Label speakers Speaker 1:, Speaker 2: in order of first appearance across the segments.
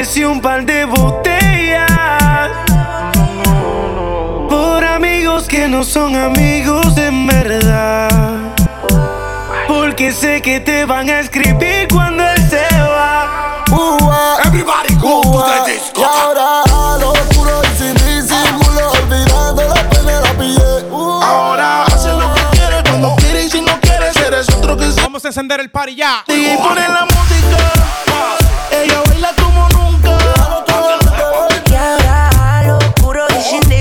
Speaker 1: Y un par de botellas. Por amigos que no son amigos en verdad. Porque sé que te van a escribir cuando él se va.
Speaker 2: Everybody go to the disco.
Speaker 3: Y ahora a lo oscuro y sin disimulo, olvidando la pena la pillé. Uh.
Speaker 4: Ahora hace lo que quiere cuando quiere y si no quieres eres otro que se.
Speaker 5: Vamos a encender el party ya.
Speaker 4: DJ pone la música. Ella baila como nunca.
Speaker 6: Oscuro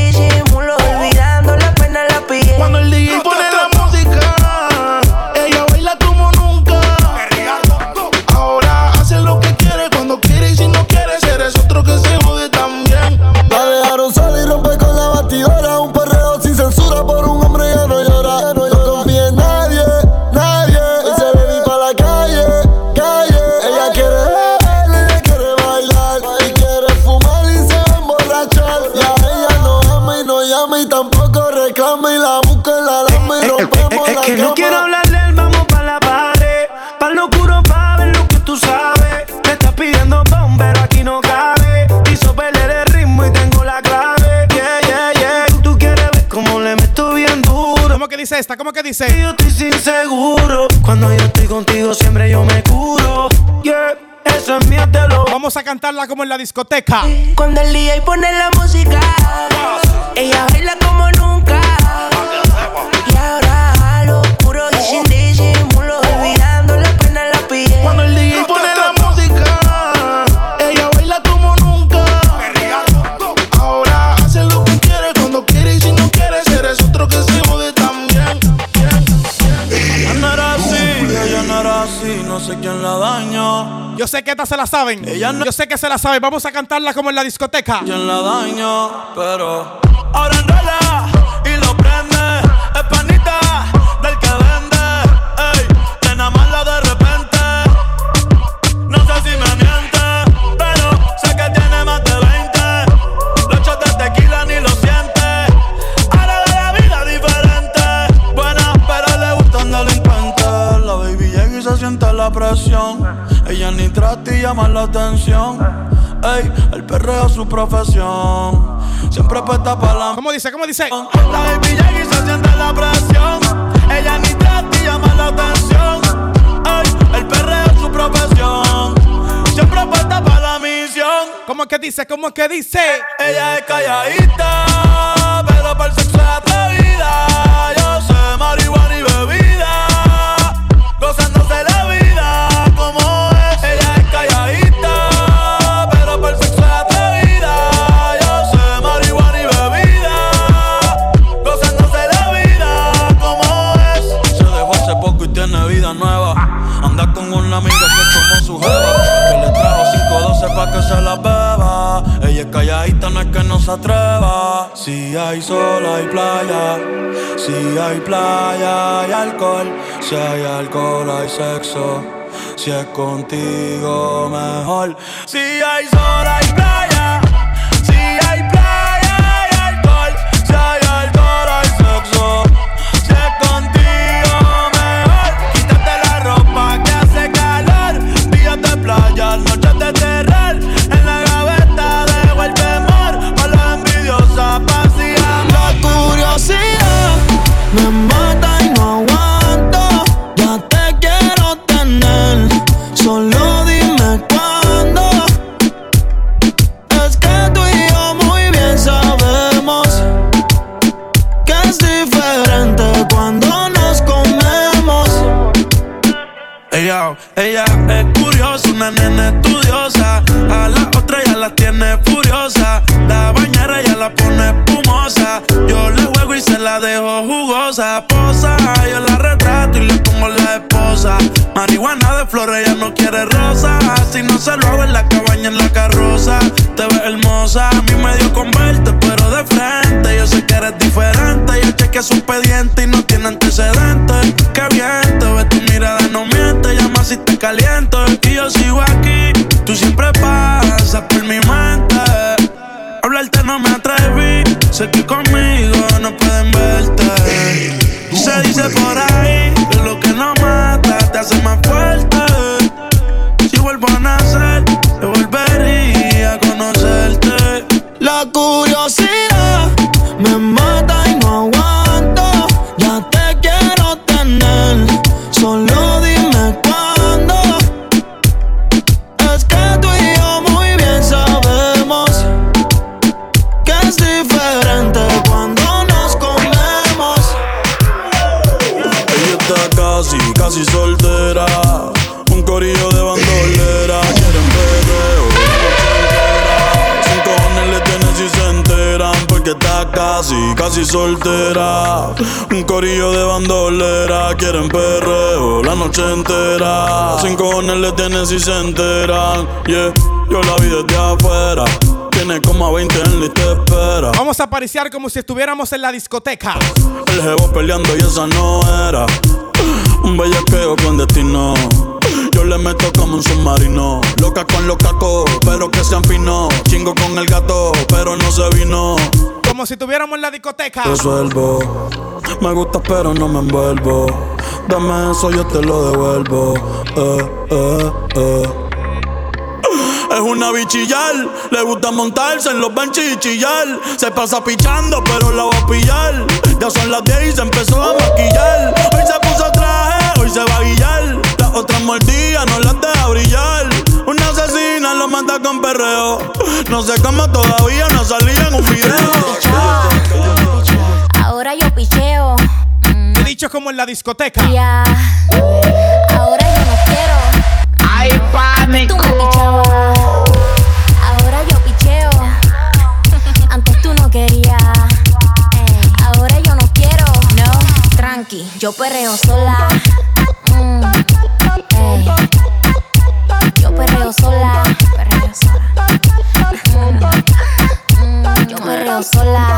Speaker 5: dice esta? ¿Cómo que dice?
Speaker 1: yo estoy sin seguro. Cuando yo estoy contigo, siempre yo me curo. Yeah, eso es mío, te lo
Speaker 5: Vamos a cantarla como en la discoteca.
Speaker 6: Cuando el DJ pone la música, ella baila como nunca.
Speaker 5: Yo sé que esta se la saben.
Speaker 1: Ella no-
Speaker 5: Yo sé que se la saben. Vamos a cantarla como en la discoteca.
Speaker 1: Quién la daño, pero ahora enrola y lo prende. Es panita del que vende. Ey, más la de repente. No sé si me miente, pero sé que tiene más de 20. Los shots de tequila ni lo siente. Ahora ve la vida diferente. Buena, pero le gusta un delincuente. La baby llega y se siente la presión. Ella ni trata y llama la atención. Ey, el perreo es su profesión. Siempre puesta para la
Speaker 5: ¿Cómo dice? ¿Cómo dice?
Speaker 1: la baby llega y se siente la presión. Ella ni trata y llama la atención. Ey, el perreo es su profesión. Siempre puesta para la misión.
Speaker 5: ¿Cómo que dice? ¿Cómo que dice?
Speaker 1: Ella es calladita, pero para el sexo es atrevida. Yo sé marihuana y bebida, calladita, no que no se atreva. Si hay sol, hay playa. Si hay playa, hay alcohol. Si hay alcohol, hay sexo. Si es contigo, mejor. Si hay sol, hay playa. Casi soltera. Un corillo de bandolera. Quieren perreo la noche entera. Sin cojones le tienen si se enteran. Yeah, yo la vi desde afuera. Tiene como a 20 en de espera.
Speaker 5: Vamos a apariciar como si estuviéramos en la discoteca.
Speaker 1: El jevo peleando y esa no era. Un bellaqueo con destino. Yo le meto como un submarino. Loca con los cacos, pero que sean finos. Chingo con el gato, pero no se vino.
Speaker 5: Como si estuviéramos en la discoteca.
Speaker 1: Resuelvo. Me gusta, pero no me envuelvo. Dame eso, yo te lo devuelvo. Eh, eh, eh. Es una bichillar, le gusta montarse en los benches y chillar. Se pasa pichando, pero la va a pillar. Ya son las 10 y se empezó a maquillar. Hoy se puso traje, hoy se va a guillar. Las otras mordidas no las deja brillar. Una asesina lo mata con perreo. No sé cómo todavía no salía en un video.
Speaker 7: Ahora yo picheo. Mm,
Speaker 5: He dicho como en la discoteca.
Speaker 7: ya. Ahora yo no quiero.
Speaker 8: Ay,
Speaker 7: Tú me
Speaker 8: pánico.
Speaker 7: Ahora yo picheo. Antes tú no querías. Ahora yo no quiero. No, tranqui. Yo perreo sola. Mm. Yo perreo sola. Perreo sola. Mm, mm, yo perreo sola.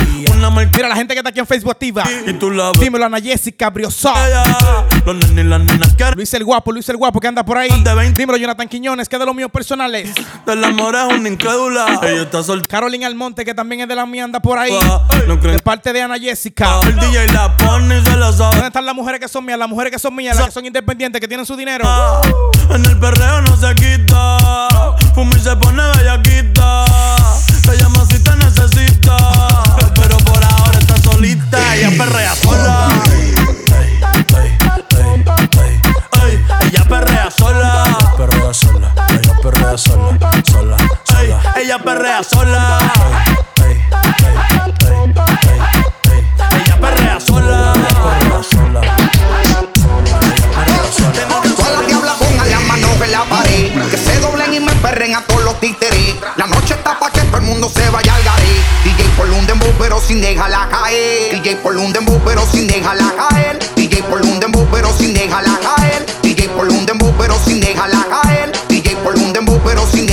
Speaker 1: Una
Speaker 5: la gente que está aquí en Facebook activa.
Speaker 1: y tú la ves.
Speaker 5: Dímelo Ana Jessica Briosó.
Speaker 1: Los nenes las nenas.
Speaker 5: Luis el guapo, Luis el guapo que anda por ahí.
Speaker 1: De 20.
Speaker 5: Dímelo Jonathan Quiñones, que es de los míos personales.
Speaker 1: Del amor es una incrédula. Ella está soltera.
Speaker 5: Carolina Almonte, que también es de la mía, anda por ahí.
Speaker 1: No creen
Speaker 5: De parte de Ana Jessica.
Speaker 1: El DJ la pone y se la
Speaker 5: ¿Dónde
Speaker 1: sabe.
Speaker 5: están las mujeres que son mías? Las mujeres que son mías, las que son independientes, que tienen su dinero.
Speaker 1: En el perreo no se quita. Fuma y se pone bellaquita. Ella perrea sola. Ella perrea sola.
Speaker 9: Perrea sola, ella perrea sola, sola,
Speaker 1: Ey, ella perrea sola. Ella perrea sola.
Speaker 9: perrea sola.
Speaker 10: Todas las diablas pongan las manos en la pared. Que se doblen y me perren a todos los títeres. La noche está pa' mundo se vaya al garé. DJ por un dembow pero sin dejarla caer. DJ por un dembow pero sin dejarla caer. DJ por un dembow pero sin dejarla caer. DJ por un pero sin dejarla caer. DJ por un dembow pero sin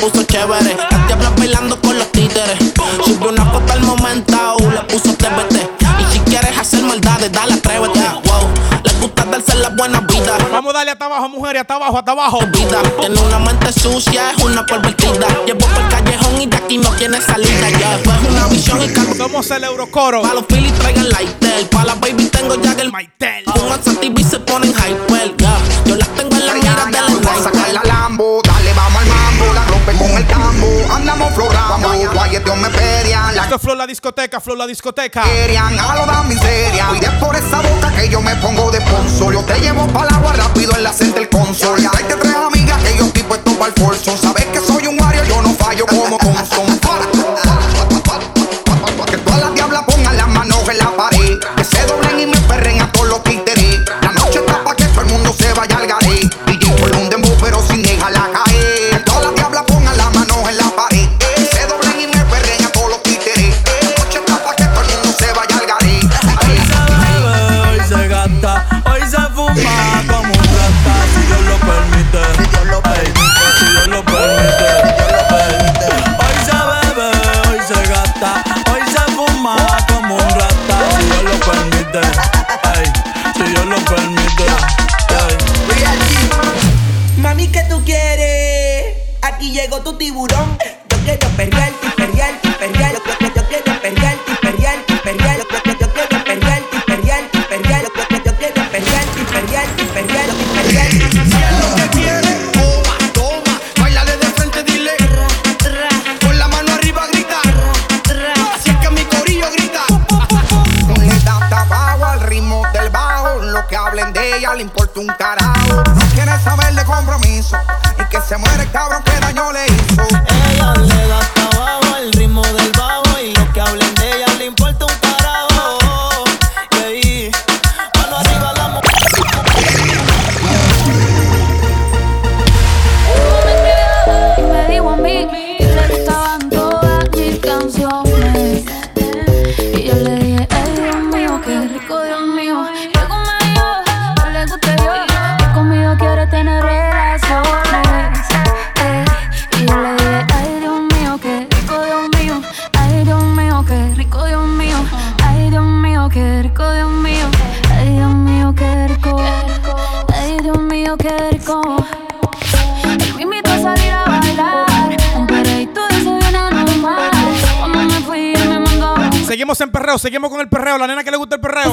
Speaker 8: puso chévere. Las diablas bailando con los títeres. Subió una foto al momento. Le puso TBT. Y si quieres hacer maldades, dale, atrévete. Wow. Les gusta darse la buena vida.
Speaker 5: Vamos a darle hasta abajo, mujeres, hasta abajo, hasta abajo.
Speaker 8: vida. Tiene una mente sucia, es una pervertida. Llevo por el callejón y de aquí no tiene salida. Ya fue una visión y calma.
Speaker 5: Somos el Eurocoro.
Speaker 8: Pa' los Phillies traigan lighter. Pa' las baby tengo Jagger
Speaker 5: Maitel.
Speaker 8: Fuman sativa y se ponen hyper. Ya, yo
Speaker 10: amor, guayeteo me pedían. La...
Speaker 11: Esto es Flor la discoteca, Flor la discoteca.
Speaker 10: Querían a lo da miseria. Cuide por esa boca que yo me pongo de sponsor. Yo te llevo para el agua rápido en la senda del consol. Y hay tres amigas que yo estoy puesto para el forzo. Sabes que soy un wario, yo no fallo como Thompson.
Speaker 11: seguimos con el perreo. La nena que le gusta el perreo.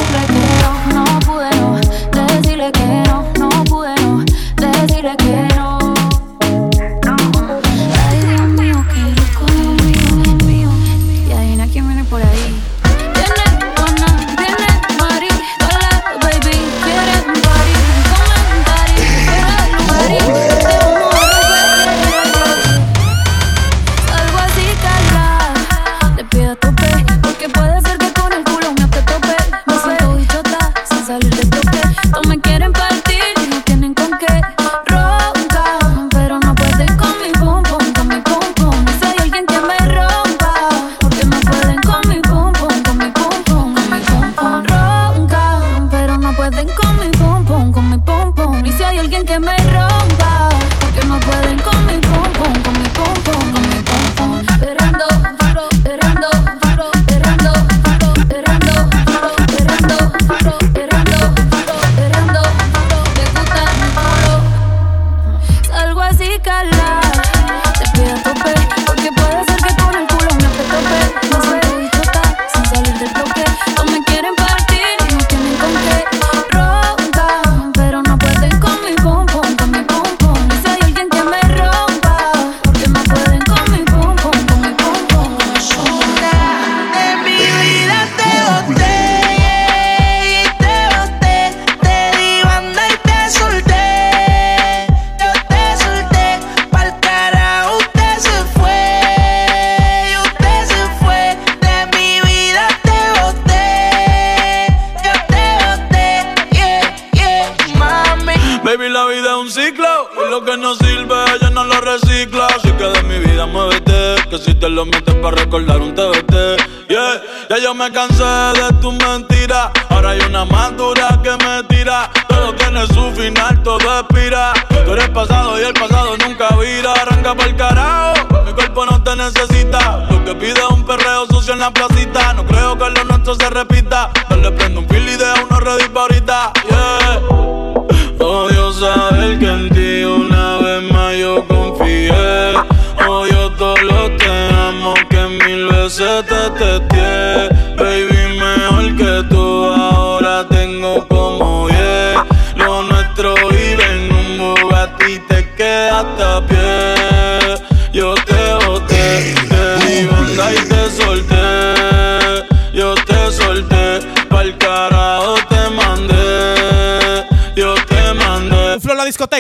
Speaker 1: su final todo expira. Tú eres pasado y el pasado nunca vira. Arranca el carajo, mi cuerpo no te necesita. Lo que pide es un perreo sucio en la placita. No creo que lo nuestro se repita.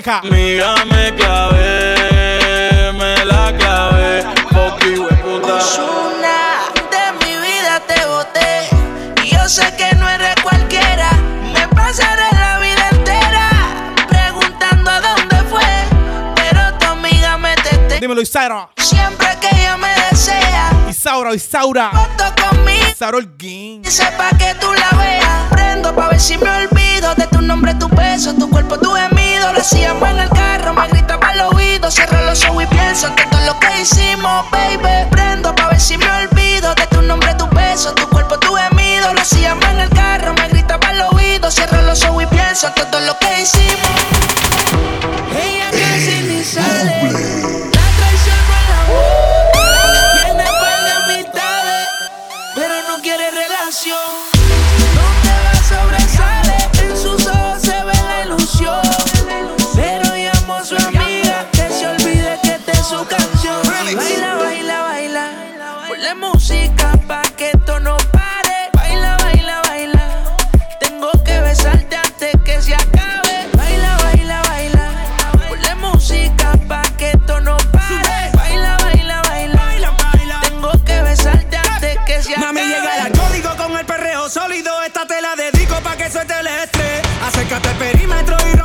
Speaker 5: Discoteca.
Speaker 12: Amiga, me clavé, me la clavé. Poqui, puta.
Speaker 6: Osuna, de mi vida te boté. Y yo sé que no eres cualquiera. Me pasaré la vida entera preguntando a dónde fue. Pero tu amiga me tete.
Speaker 5: Dímelo, Isaura.
Speaker 6: Siempre que ella me desea,
Speaker 5: Isaura, Isaura.
Speaker 6: foto conmigo.
Speaker 5: Isaura Holguín.
Speaker 6: Sepa que tú la veas. Prendo pa' ver si me olvido de tu nombre, tu peso, tu cuerpo, tu gemido. Lo hacíamos en el carro, me gritaba al oído. Cierro los ojos y pienso en todo lo que hicimos, baby. Prendo pa' ver si me olvido de tu nombre, tu peso, tu cuerpo, tu gemido. Lo hacíamos en el carro, me gritaba al oído. Cierro los ojos y pienso en todo lo que hicimos. Ella casi ni sale.
Speaker 9: Perímetro y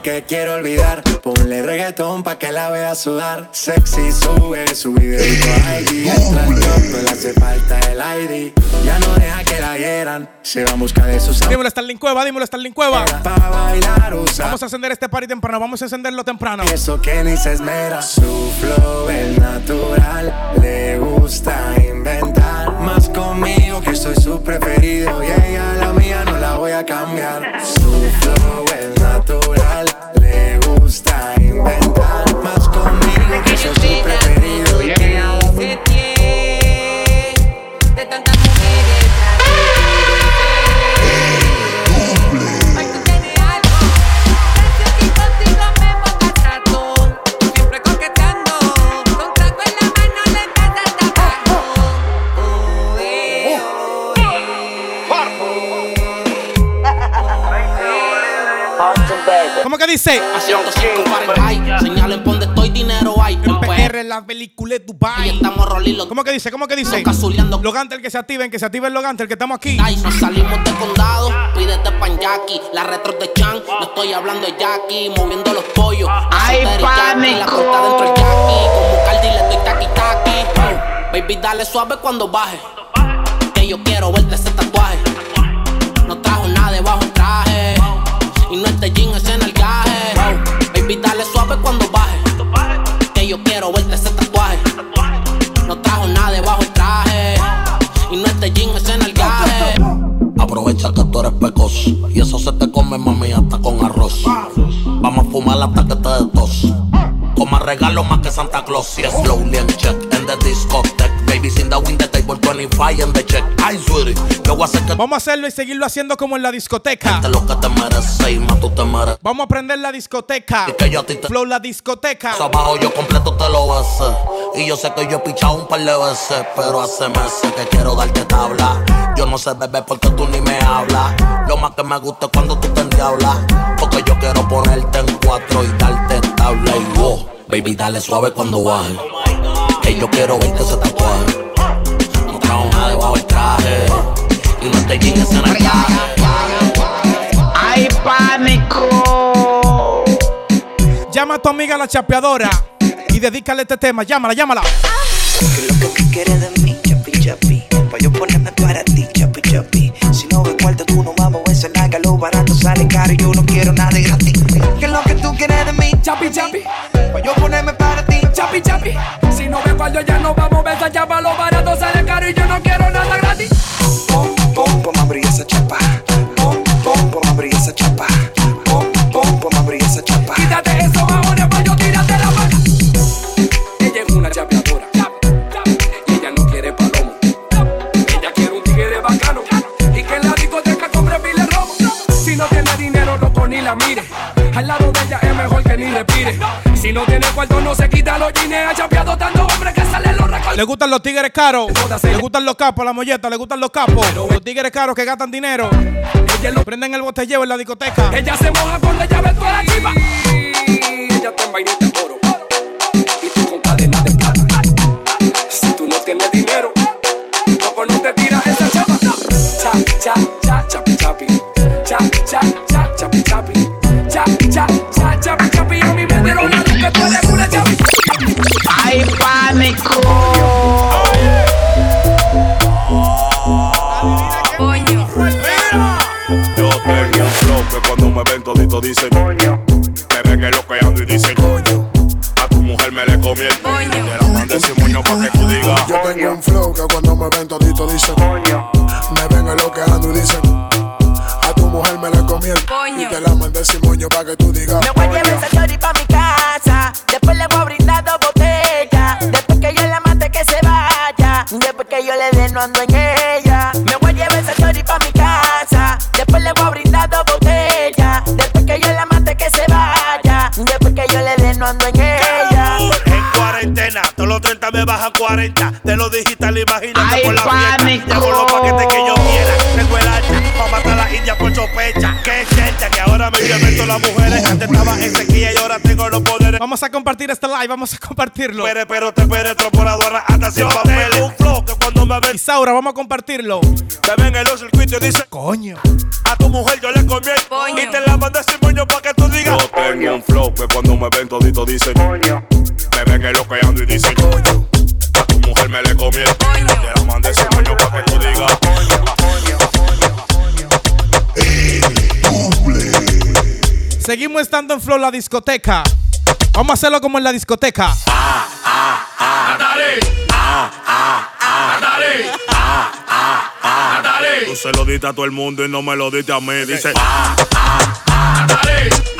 Speaker 13: porque quiero olvidar. Ponle reggaetón pa' que la vea sudar. Sexy sube su videito a IG. Entra al top, no le hace falta el ID. Ya no deja que la hieran. Se va en busca de sus
Speaker 5: Dímelo, Starling Cueva, dímelo, Starling Cueva.
Speaker 13: para bailar usa.
Speaker 5: Vamos a encender este party temprano, vamos a encenderlo temprano.
Speaker 13: Eso que ni se esmera. Su flow es natural. Le gusta inventar. Más conmigo que soy su preferido. Y ella la mía no la voy a cambiar. Su flow gusta inventar. Más conmigo que soy su preferido.
Speaker 14: Que
Speaker 5: dice?
Speaker 8: Haciendo cinco Fahrenheit. Señalen ponde estoy, dinero hay. En
Speaker 5: PR, la película de Dubai.
Speaker 8: Y estamos rolando.
Speaker 5: ¿Cómo que dice? ¿Cómo que dice?
Speaker 8: Cazuleando.
Speaker 5: Logantel que se activen, que se active el Logantel, que estamos aquí.
Speaker 8: Ay, nos salimos de condado, pídete pan Jackie. La retro de Chan, no estoy hablando de Jackie. Moviendo los pollos.
Speaker 15: Ay, pánico.
Speaker 8: La corta dentro del Jackie. Como Cardi le doy taqui taqui. Oh, baby, dale suave cuando baje. Que yo quiero verte ese tatuaje. Y
Speaker 16: eso se te come, mami, hasta con arroz. Vamos a fumar hasta que te des tos. Como regalo más que Santa Claus. Y slowly and check in the discotheque. Babies in the wing the table 25 in the check. Ay, sweetie, yo voy a hacer que
Speaker 5: Vamos a hacerlo y seguirlo haciendo como en la discoteca.
Speaker 16: te lo que te mereces y más tú te mereces.
Speaker 5: Vamos a aprender la discoteca.
Speaker 16: Y que yo a ti te-
Speaker 5: Flow la discoteca.
Speaker 16: Eso abajo yo completo te lo besé. Y yo sé que yo he pichado un par de veces. Pero hace meses que quiero darte tabla. Yo no sé beber porque tú ni me hablas. Lo más que me gusta es cuando tú te endiablas. Porque yo quiero ponerte en cuatro y darte tabla. Y wow, baby, dale suave cuando baje. Que yo quiero verte ese tatuaje. No trajo nada debajo del traje. Y no te llegues en el traje.
Speaker 15: ¡Ay, pánico!
Speaker 5: Llama a tu amiga la chapeadora y dedícale este tema. Llámala, llámala.
Speaker 17: ¿Qué quieres de mí, sale caro y yo no quiero nada de gratis. ¿Qué es lo que tú quieres de mí, chapi, chapi? Pa' yo ponerme para ti, chapi, chapi.
Speaker 18: Si no me fallo ya no vamos a besar chapa Lo barato mire.
Speaker 17: Al lado de ella es mejor que ni respire.
Speaker 18: Si no tiene cuarto, no se quita los jeans. Ha chapeado tanto hombre que salen los recortes.
Speaker 5: Le gustan los tigres caros. Le gustan los capos, la molleta, le gustan los capos. Los tigres caros que gastan dinero. Lo... Prenden el botelleo en la discoteca.
Speaker 18: Ella se moja cuando ella ve toda la chiva. Ella está en vainita de oro. Y tú con cadena de plata. Si tú no tienes dinero, no por no te tiras esa chapa. Cha, cha, cha, chapi, chapi. Cha, cha, cha. Cha, cha, cha, chapi, chapi. A mí me dieron la que tú eres una chapi.
Speaker 15: ¡Ay, pánico!
Speaker 19: Yo tengo un flow que cuando me ven todito dicen Me ven en lo que ando y dicen A tu mujer me le comí el Te la mandé ese moño pa' que tú digas
Speaker 20: Yo tengo un flow que cuando me ven todito dicen Me ven en lo que ando y dicen A tu mujer me la comí el Y te la mandé sin moño pa' que tú digas
Speaker 6: Me voy a llevar esa chori pa' mi casa. Después le voy a brindar dos botellas. Después que yo la mate que se vaya. Después que yo le dé no ando en ella. Me voy a llevar esa chori pa' mi casa. Después le voy a brindar dos botellas. Después que yo la mate que se vaya. Después que yo le dé no ando en ella.
Speaker 19: En cuarentena, todos los 30 me bajan 40 De lo digital, imagínate
Speaker 15: Ay,
Speaker 19: por la fiesta Llevo los paquetes que yo quiera Tengo el hacha pa' matar a las indias por sospecha que ahora me violento las mujeres Antes estaba en sequía y ahora tengo los poderes.
Speaker 5: Vamos a compartir este live, vamos a compartirlo.
Speaker 19: Pero, pero te penetro por aduana hasta sin papeles un flow que cuando me ven
Speaker 5: Isaura, vamos a compartirlo.
Speaker 19: Me ven en los circuitos y dicen
Speaker 5: Coño.
Speaker 19: A tu mujer yo le comí el Y te la mandé sin moño pa' que tú digas Yo tengo un flow que cuando me ven todito dicen Me ven en lo que ando y dicen A tu mujer me le comí el Te la mandé sin moño pa' que tú digas
Speaker 5: Seguimos estando en Flow la discoteca. Vamos a hacerlo como en la discoteca.
Speaker 19: Tú se lo diste a todo el mundo y no me lo diste a mí Dice Fuma pile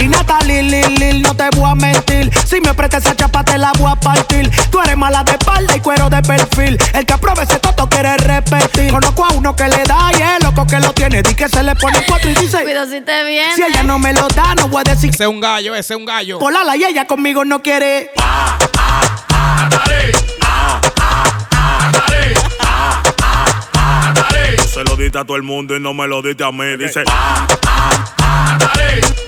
Speaker 19: Y Natalie,
Speaker 21: Lil, Lil, no te voy a mentir. Si me prestas esa chapa, te la voy a partir. Tú eres mala de espalda y cuero de perfil. El que apruebe ese toto quiere repetir. Conozco a uno que le da y el loco que lo tiene. Di que se le pone cuatro y dice:
Speaker 7: Cuido si te viene.
Speaker 21: Si ella no me lo da, no voy a decir.
Speaker 5: Ese es un gallo, ese es un gallo.
Speaker 21: Polala y ella conmigo no quiere.
Speaker 19: Tú se lo diste a todo el mundo y no me lo diste a mí. Dice Fuma pile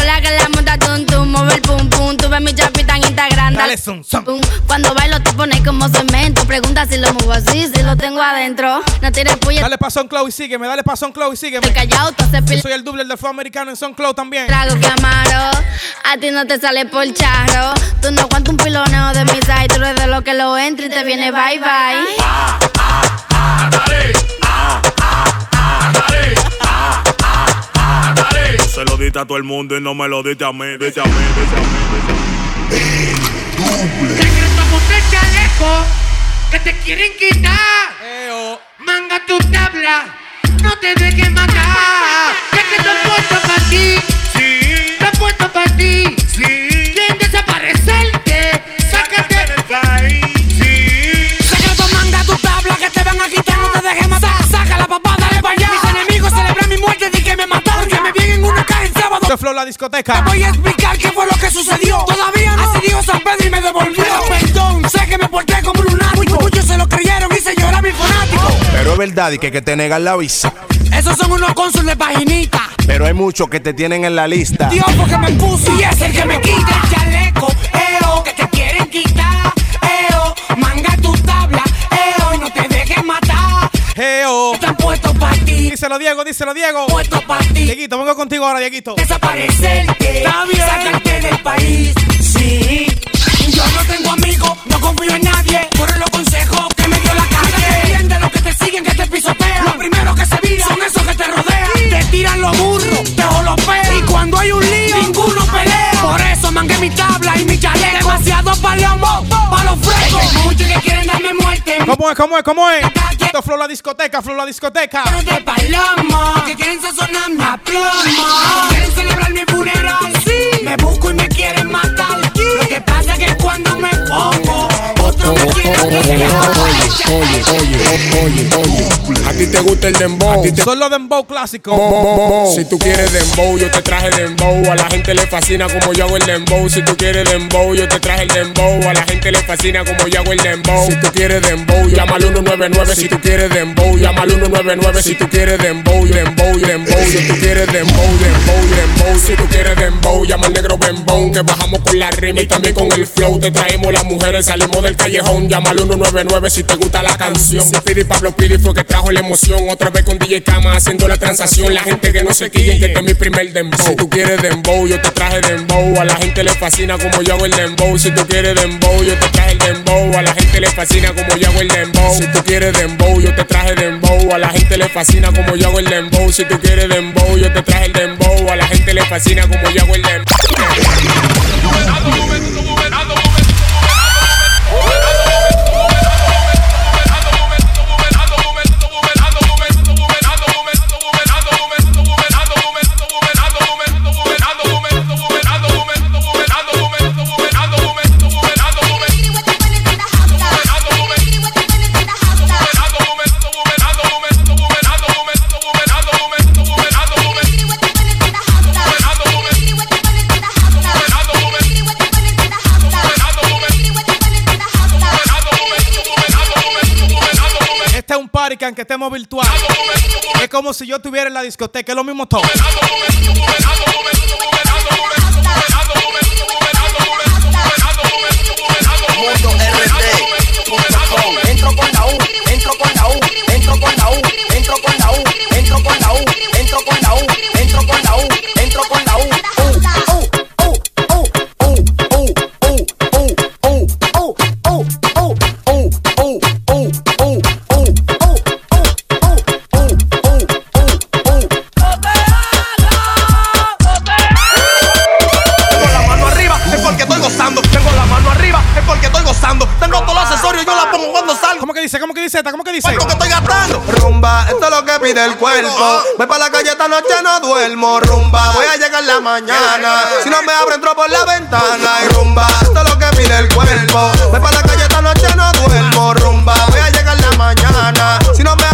Speaker 7: tum tum, mueve el pum pum. Tú ves mi chapita en Instagram.
Speaker 5: Dale zum, zum.
Speaker 7: pum. Cuando bailo te pones como cemento. Pregunta si lo muevo así, si lo tengo adentro. No tires puya.
Speaker 5: Dale pa' Cloud y sígueme, dale pa' Cloud y sígueme.
Speaker 7: Estoy callado, tú haces
Speaker 5: Yo
Speaker 7: fil-
Speaker 5: soy el doble del flow americano en Cloud también.
Speaker 7: Trago que amaro, a ti no te sale por charro. Tú no aguantas un piloneo de mi side, tú eres de lo que lo entra y te viene bye bye.
Speaker 19: Tú se lo diste a todo el mundo y no me lo diste a mí. Diste a mí, diste a mí, diste a mí.
Speaker 22: Secreto de chaleco que te quieren quitar. Manga tu tabla, no te
Speaker 5: Esto es Flow la discoteca.
Speaker 21: Te voy a explicar qué fue lo que sucedió. Todavía no. Así dijo San Pedro y me devolvió. Perdón, sé que me porté como un lunático. Muchos se lo creyeron y se llorar mi fanático.
Speaker 23: Pero es verdad y que, que te negan la visa.
Speaker 21: Esos son unos cónsules de paginita.
Speaker 23: Pero hay muchos que te tienen en la lista.
Speaker 21: Dios porque me puso y es el que me quita
Speaker 5: Díselo, Diego, díselo, Diego.
Speaker 22: Puesto pa' ti.
Speaker 5: Dieguito, vengo contigo ahora, Dieguito.
Speaker 22: Desaparecerte.
Speaker 5: Está bien.
Speaker 22: Sacarte del país. Sí. Yo no tengo amigos, no confío en nadie. Por los consejos que me dio la calle. Entiende los que te siguen, que te pisotean. Los primeros que se viran son esos que te rodean. Te tiran los burros, te jolopean. Y cuando hay un lío, ninguno mangué mi tabla y mi chaleco. Demasiado palomo, pa' los frescos. Muchos que quieren darme muerte.
Speaker 5: ¿Cómo es, cómo es, cómo es? Esto Flow la discoteca, Flow la discoteca.
Speaker 22: de palomo Que quieren sazonarme a plomo Quieren celebrar mi funeral Sí Me busco y me quieren
Speaker 13: Oye, oye, oye, oye. A ti te gusta el dembow. Te
Speaker 5: Son los dembow clásicos.
Speaker 13: Mo, mo, mo. Si tú quieres dembow, yo te traje dembow. A la gente le fascina como yo hago el dembow. Si tú quieres dembow, yo te traje el dembow. A la gente le fascina como yo hago el dembow. Si tú quieres dembow, llama al 199. Si tú quieres dembow, llama al 199. Si tú quieres dembow, dembow, dembow. Si tú quieres dembow, dembow, dembow. Si tú quieres dembow, llama al negro bembón. Que bajamos con la rima y también con el flow. Te traemos las mujeres, salimos del Llama al 199 si te gusta la canción. Si Pidi Pablo Pidi fue que trajo la emoción. Otra vez con DJ Kama haciendo la transacción. La gente que no se quillen, que este es mi primer dembow. Si tú quieres dembow, yo te traje dembow. A la gente le fascina como yo hago el dembow. Si tú quieres dembow, yo te traje el dembow. A la gente le fascina como yo hago el dembow. Si tú quieres dembow, yo te traje dembow. A la gente le fascina como yo hago el dembow. Si tú quieres dembow, yo te traje el dembow. A la gente le fascina como yo hago el dembow.
Speaker 5: Que aunque estemos virtual. Es como si yo estuviera en la discoteca, es lo mismo todo.
Speaker 24: El cuerpo. Voy para la calle esta noche, no duermo. Rumba, voy a llegar la mañana. Si no me abro, entro por la ventana. Y rumba, esto es lo que pide el cuerpo. Voy para la calle esta noche, no duermo. Rumba, voy a llegar la mañana. Si no me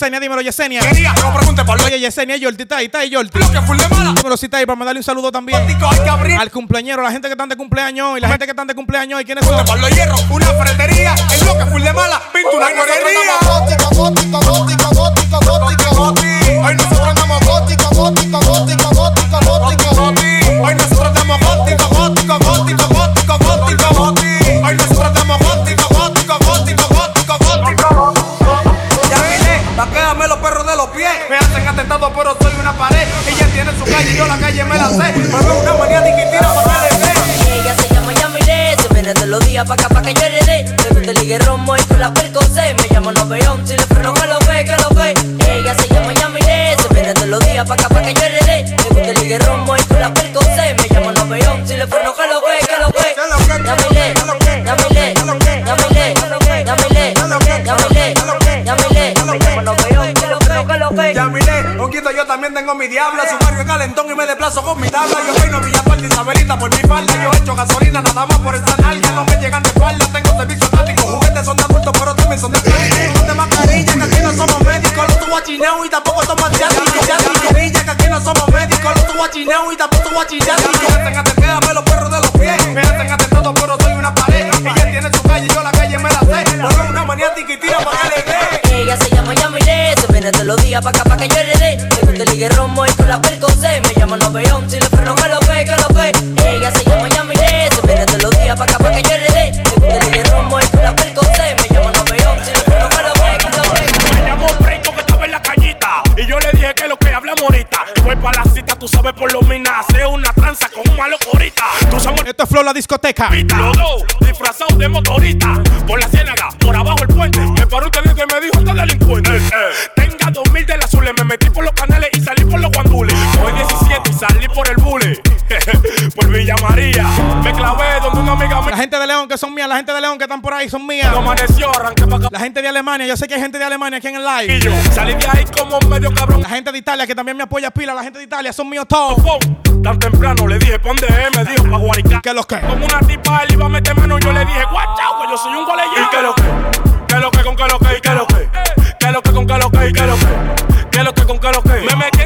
Speaker 5: Yesenia, dímelo, Yesenia.
Speaker 24: Quería, no pregunte por lo
Speaker 5: Oye, Yesenia, Yorti, está ahí, está ahí, Yorti.
Speaker 24: Lo que full de mala.
Speaker 5: Dímelo, si está ahí, para mandarle un saludo también.
Speaker 24: Gótico, hay que abrir.
Speaker 5: Al cumpleañero, la gente que están de cumpleaños hoy, la gente que están de cumpleaños hoy. ¿Quiénes son?
Speaker 24: Los hierros, una ferretería. Es lo que full de mala. Pintura y guarrería.
Speaker 25: Con
Speaker 24: mi tabla. Yo peino Villa Tuerta, Isabelita por mi falda. Yo echo gasolina nada más por esa la
Speaker 5: discoteca. Gente de León que están por ahí son mías.
Speaker 19: No amaneció, arranqué para acá.
Speaker 5: La gente de Alemania, yo sé que hay gente de Alemania aquí en el live.
Speaker 19: Y yo salí de ahí como medio cabrón.
Speaker 5: La gente de Italia que también me apoya pila, la gente de Italia son míos todos.
Speaker 19: Tan temprano le dije, ¿pa' dónde es? Me dijo, pa' Guarica.
Speaker 5: ¿Qué los que?
Speaker 19: Como una tipa, él iba a meter mano. Yo le dije, guachao, que yo soy un gualeyao. ¿Y qué lo que? ¿Qué lo que con qué lo que? ¿Y qué lo que? ¿Qué lo que con qué lo que? ¿Y qué lo que? ¿Qué lo que con qué lo que? Me metí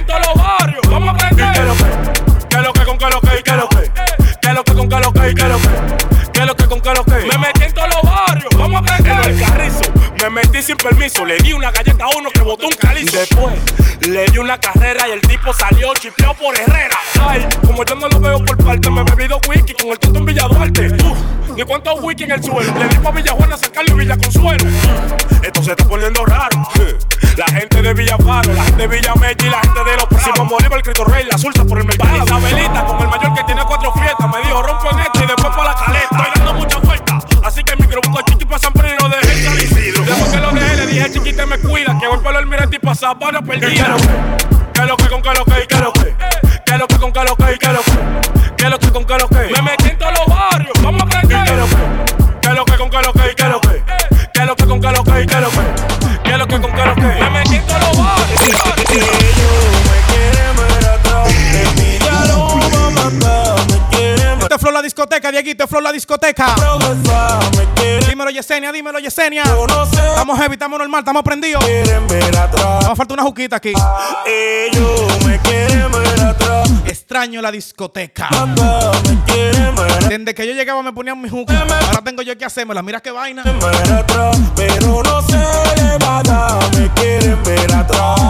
Speaker 19: Metí sin permiso, le di una galleta a uno que botó un calizo. Después le di una carrera y el tipo salió chipeado por Herrera. Ay, como yo no lo veo por parte, me he bebido whisky con el tonto en Villa Duarte. Uf, ni cuántos whisky en el suelo. Le di pa' Villa Juana, San Carlos y Villa Consuelo. Esto se está poniendo raro. La gente de Villa Faro, la gente de Villa Mechi y la gente de los Prados. Simón Bolívar, el Cristo Rey, la Sulsa por el chiquita, me cuida, que voy por el mirante y pa' Zapata perdida. ¿Qué lo que con que lo que?
Speaker 5: Discoteca, Dieguito, es Flow la discoteca. Dímelo, Yesenia, dímelo, Yesenia. Estamos heavy, estamos normal, estamos prendidos. Vamos falta una juquita aquí. Extraño la discoteca. Desde que yo llegaba me ponían mi juca. Ahora tengo yo que hacérmela. Mira qué vaina.
Speaker 19: Pero no se levanta, me quieren ver atrás.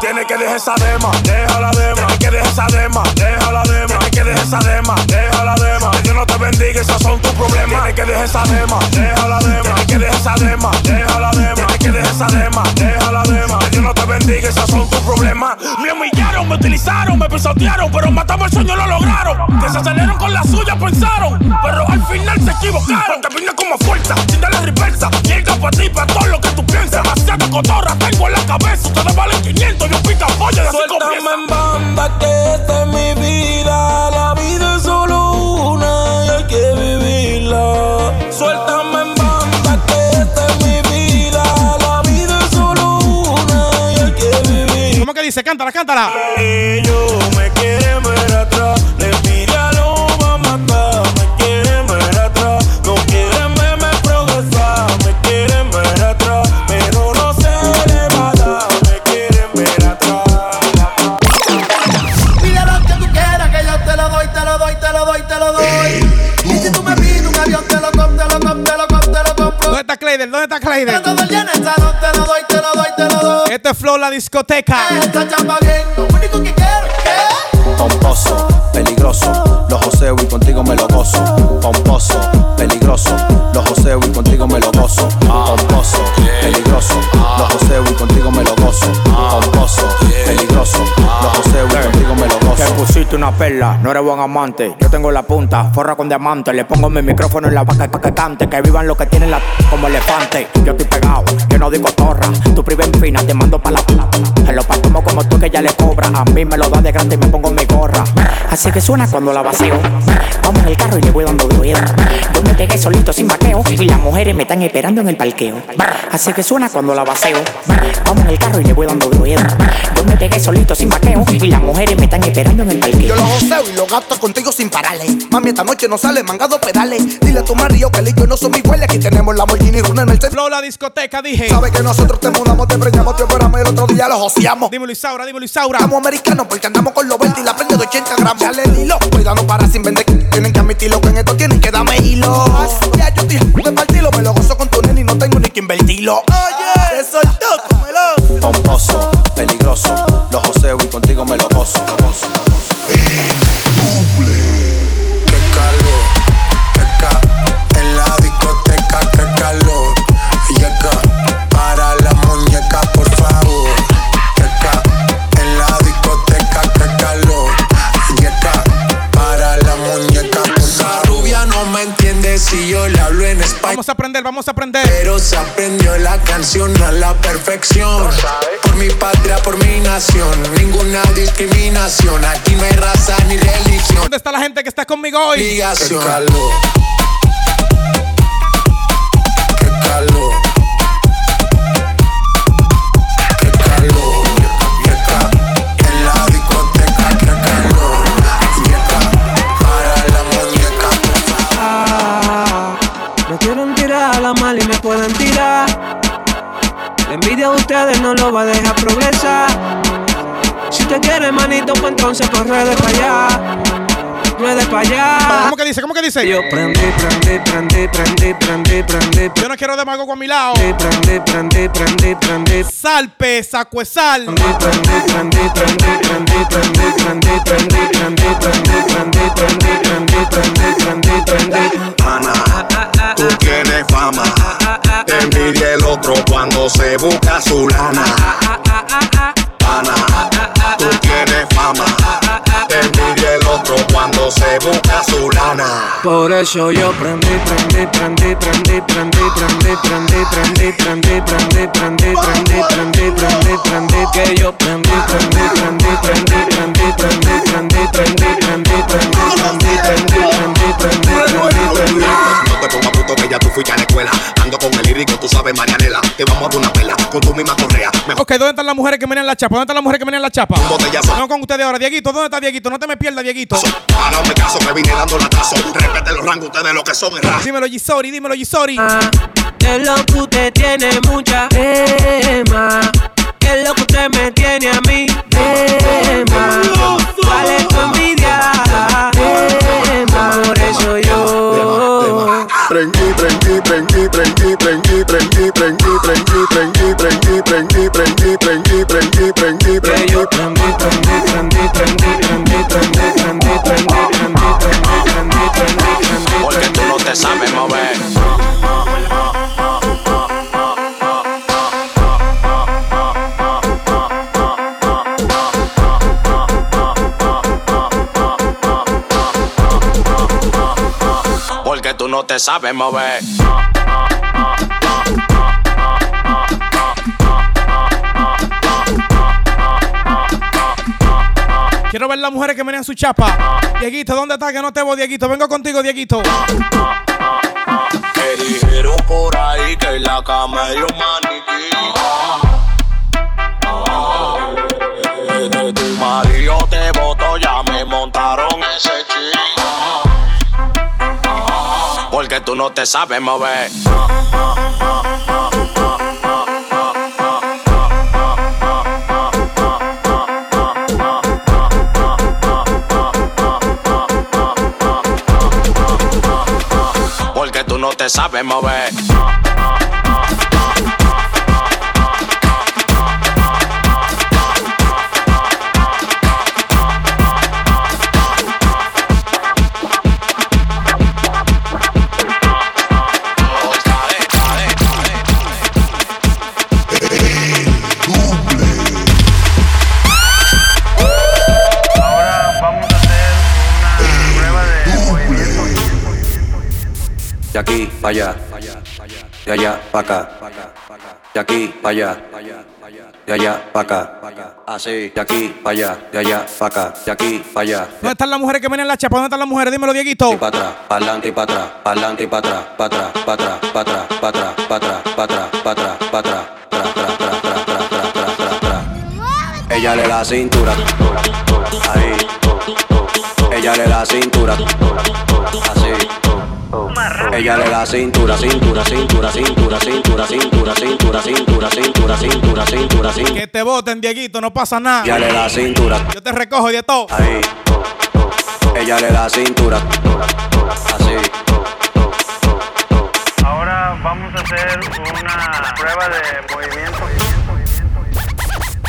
Speaker 19: Tiene que dejar esa dema, deja la dema. Tiene que dejar esa dema, deja la dema. Tiene que dejar esa dema, deja la dema. Que Dios no te bendiga, esos son tus problemas. Tiene que dejar esa dema, deja la dema. Tiene que dejar esa dema, deja la dema. Tiene que dejar esa dema, deja la dema. Que Dios no te bendiga, esos son tus problemas. Me humillaron, me utilizaron, me pisotearon, pero matamos el sueño, lo lograron. Desaceleraron con la suya, pensaron, pero al final se equivocaron. Porque vine como fuerza, sin darle reversa. Llega para ti, para todo lo que tú piensas. Demasiada cotorra tengo en la cabeza. Ustedes valen 500, yo pica polla, y así comienza.
Speaker 1: en banda que esta es mi vida. dice? Cántala, cántala. Ellos me quieren ver atrás. Les mira lo va a matar. Me quieren ver atrás. No quieren verme progresar. Me quieren ver atrás.
Speaker 5: Pero no se le va
Speaker 1: a dar. Me quieren ver atrás.
Speaker 5: Pide lo que tú
Speaker 26: quieras que yo te lo doy, te lo doy, te lo doy, te lo doy.
Speaker 5: Y si tú me pides
Speaker 26: un avión, te lo compro, te lo compro, te
Speaker 27: lo compro, te lo compro. ¿Dónde está Clayder? ¿Dónde está Clayder? Que quiero es que Pomposo, peligroso, los joseo y contigo me lo gozo. Pomposo, peligroso, los joseo y contigo me lo gozo. Pomposo, peligroso, los joseo
Speaker 28: pusiste una perla, no eres buen amante. Yo tengo la punta, forra con diamante. Le pongo mi micrófono en la vaca para que cante. Que vivan los que tienen la como elefante. Yo estoy pegado, yo no digo torra. Tu priva en fina, te mando pa' la En los como como tú que ya le cobra. A mí me lo da de grande y me pongo mi gorra. Así que suena cuando la vacío. Vamos en el carro y le voy dando ruido. Yo me pegué solito sin vaqueo. Y las mujeres me están esperando en el parqueo. Así que suena cuando la vacío. Vamos en el carro y le voy dando ruido. Yo me pegué solito sin vaqueo. Y las mujeres me están esperando en el
Speaker 23: Yo lo joseo y lo gasto contigo sin pararle. Mami, esta noche no sale mangado pedales. Dile a tu marido que el yo no son iguales. Aquí tenemos la Lamborghini Runa en el
Speaker 5: Flow la discoteca, dije.
Speaker 23: Sabe que nosotros te mudamos, te preñamos, te operamos y el otro día lo joseamos.
Speaker 5: Dímelo Isaura, dímelo Isaura.
Speaker 23: Somos americanos porque andamos con los 20 y la prende de 80 gramos. Dale el hilo, cuidado para sin vender. Tienen que admitirlo que en esto tienen que darme hilo. Ya yo dije de me lo gozo con tu nene y no tengo ni que invertirlo. Oye,
Speaker 5: aprender, vamos a aprender.
Speaker 20: Pero se aprendió la canción a la perfección. Por mi patria, por mi nación. Ninguna discriminación. Aquí no hay raza ni religión.
Speaker 5: ¿Dónde está la gente que está conmigo hoy?
Speaker 20: Qué calor. Qué calor.
Speaker 29: No va a dejar progresar. Si te quieres, manito, pues entonces pues ruede para allá. Ruede para allá.
Speaker 5: ¿Cómo que dice? ¿Cómo que dice?
Speaker 29: Yo prendí, prendí, prendí, prendí, prendí, prendí.
Speaker 5: Yo no quiero demagogo a mi lado.
Speaker 29: Prendí, prendí, prendí, prendí.
Speaker 5: Salpe, sacuesal.
Speaker 29: Prendí, prendí, prendí, prendí, prendí, prendí, prendí, prendí, prendí, prendí, prendí, prendí, prendí, prendí, prendí.
Speaker 16: Ana, tú tienes fama. Envidia el otro cuando se busca su lana. Ana, tú tienes fama. Te el otro cuando se busca.
Speaker 29: Por eso yo prendí, prendí, prendí, prendí, prendí, prendí, prendí, prendí, prendí, prendí, prendí, prendí, prendí, prendí, prendí, que yo prendí, prendí, prendí, prendí, prendí, prendí, prendí, prendí, prendí, prendí, prendí, prendí, prendí, prendí, prendí.
Speaker 16: No te pongas puto que ya tú fuiste a la escuela. Ando con el lírico, tú sabes, Marianela. Te vamos a dar una pela con tu misma correa.
Speaker 5: Ok, ¿dónde están las mujeres que vienen la chapa? ¿Dónde están las mujeres que vienen la chapa? No con ustedes ahora. Dieguito, ¿dónde está Dieguito? No te me pierdas, Dieguito.
Speaker 16: Ahora me caso que vine dando latazo. Respete los rangos, ustedes lo que son es raza.
Speaker 5: Dímelo, Gisori, dímelo, Gisori.
Speaker 29: Que lo que usted tiene mucha tema. Que lo que usted me tiene a mí tema. Vale tu envidia tema. Por eso yo
Speaker 16: Prendí, prendí, prendí, prendí, prendí, prendí,
Speaker 1: no te sabes mover.
Speaker 5: Quiero ver las mujeres que vienen su chapa. Dieguito, ¿dónde está que no te voy, Dieguito? Vengo contigo, Dieguito.
Speaker 1: Que dijeron por ahí que la cama es un maniquí. Desde tu marido te voto, ya me montaron ese ching. Porque tú no te sabes mover. Porque tú no te sabes mover.
Speaker 30: Aquí para allá, de allá para acá, de aquí para allá, de allá para acá, así, de aquí para allá, de allá para acá, de aquí para allá.
Speaker 5: ¿Dónde están las mujeres que vienen la chapa? ¿Dónde están las mujeres? Dímelo, Dieguito.
Speaker 30: para atrás, para adelante y para atrás, para adelante y para atrás, para atrás, para atrás, para atrás, para atrás, para atrás, para atrás, para atrás, para atrás, tra, tra, tra, tra, tra, tra, tra, tra. Ella le da cintura, ahí. Ella le da cintura, así. Ella le da cintura, cintura, cintura, cintura, cintura, cintura, cintura, cintura, cintura, cintura, cintura, cintura.
Speaker 5: Que te voten, Dieguito, no pasa nada.
Speaker 30: Ella le da cintura,
Speaker 5: Yo te recojo y de todo.
Speaker 30: ahí. Ella le da cintura, así.
Speaker 31: Ahora vamos a hacer una prueba de movimiento.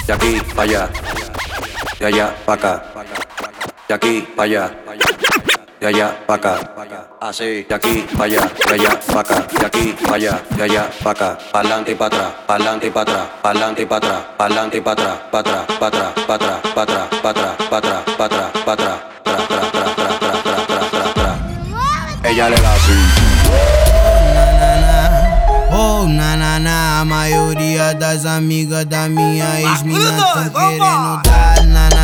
Speaker 30: De aquí para allá, de allá para acá, de aquí para allá, de allá para acá, así, de aquí para allá, de allá para acá, de aquí para allá, de allá para acá, pa'lante y para atrás, pa'lante y para atrás, pa'lante y para atrás, pa'lante y para atrás, para atrás, para atrás, para atrás, para atrás, para atrás, para atrás, para atrás, para atrás, tra, tra, tra, tra, tra, tra, tra, tra, tra. Ella le da así.
Speaker 32: Oh, na na na, a maioria das amigas da minha ex-mina tão querendo dar na na.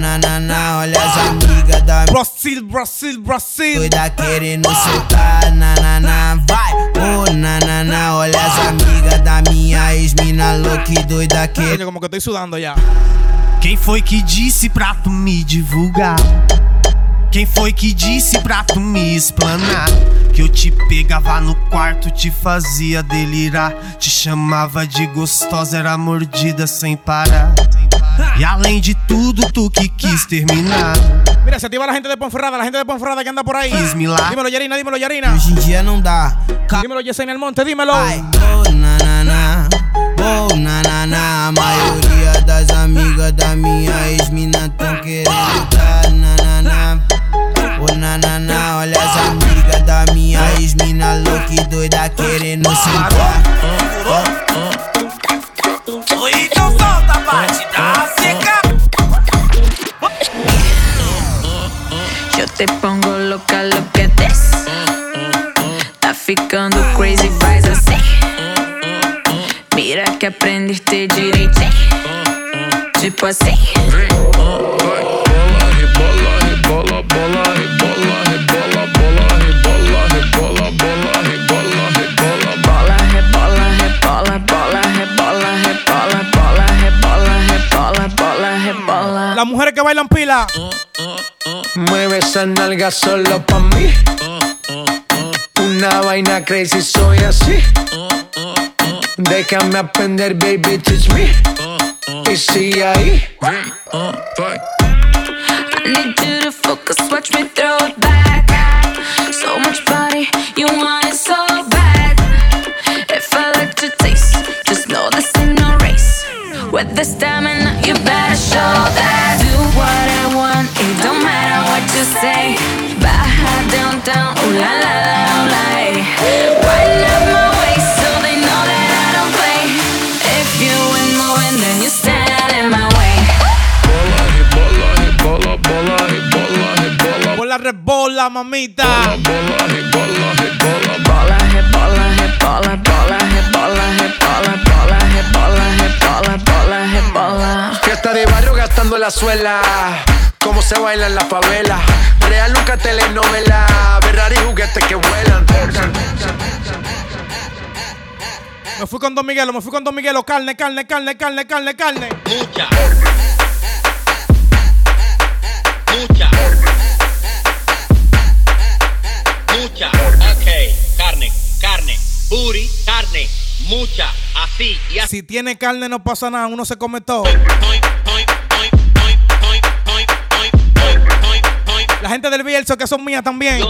Speaker 32: Oh, na na na, olha as amigas da
Speaker 5: Brasil, Brasil, Brasil.
Speaker 32: doida querendo soltar, na na na, vai. Oh, na na na, olha as amigas da minha ex-mina louca e doida querendo.
Speaker 5: Como que estoy sudando ya.
Speaker 33: Quem foi que disse pra tu me divulgar? Quem foi que disse pra tu me explanar? Que eu te pegava no quarto, te fazia delirar. Te chamava de gostosa, era mordida sem parar. E além de tudo, tu que quis terminar.
Speaker 5: Mira, se activa la gente de Ponferrada, la gente de Ponferrada que anda por ahí. Dímelo, Yarina, dímelo, Yarina.
Speaker 32: Hoje em dia não dá.
Speaker 5: Dímelo, Yesenia Almonte, dímelo.
Speaker 32: Oh, na na na, oh, na na na. A maioria das amigas da minha ex-mina tão querendo dar, na na na. Oh, na na na, olha as amigas da minha ex-mina louca e doida querendo sentar.
Speaker 33: Então solta a parte
Speaker 34: te pongo louca, louca desce. Tá ficando crazy, faz assim. Mira que aprendeste direitinho. Tipo assim.
Speaker 5: Las mujeres que bailan pila.
Speaker 33: Mueve esa nalga solo pa' mí. Una vaina crazy, soy así. Déjame aprender, baby, teach me. Y sigue ahí.
Speaker 34: Uh, I need you to focus, watch me throw it back. down, ooh la la la, ooh la. Hey. Wind up my waist so they know that I don't play. If you the then you stand in my way.
Speaker 5: Bola, hey, bola, hey, bola, bola, hey, bola, hey, bola. Bola, rebola, mamita.
Speaker 34: Bola, bola, hey, bola, hey, bola. Bola, hey, bola, hey, bola, bola, hey, bola, hey, bola, bola, hey, bola, hey, bola, bola, hey, bola.
Speaker 33: Fiesta de barrio gastando la suela. Cómo se baila en la favela. Real nunca telenovela. Ferrari juguetes que vuelan.
Speaker 5: Me fui con Don Miguelo, me fui con Don Miguelo. Carne, carne, carne, carne, carne, carne.
Speaker 35: Mucha. Mucha. Mucha. Ok. Carne, carne. Booty, carne. Mucha. Así y así.
Speaker 5: Si tiene carne no pasa nada, uno se come todo. La gente del Bielso que son mías también.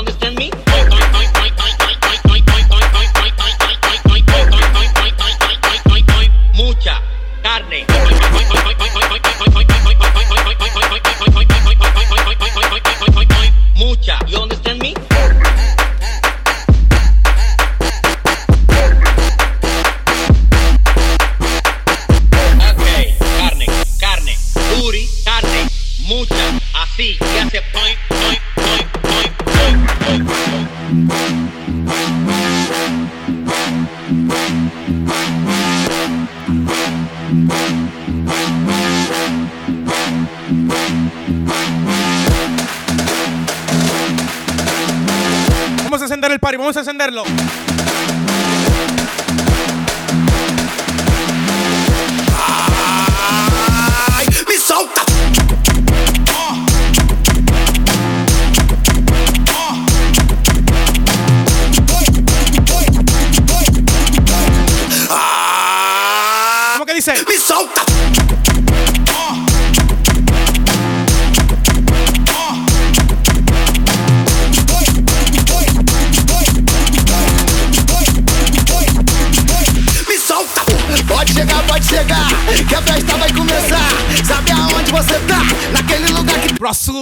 Speaker 5: Vamos a encenderlo.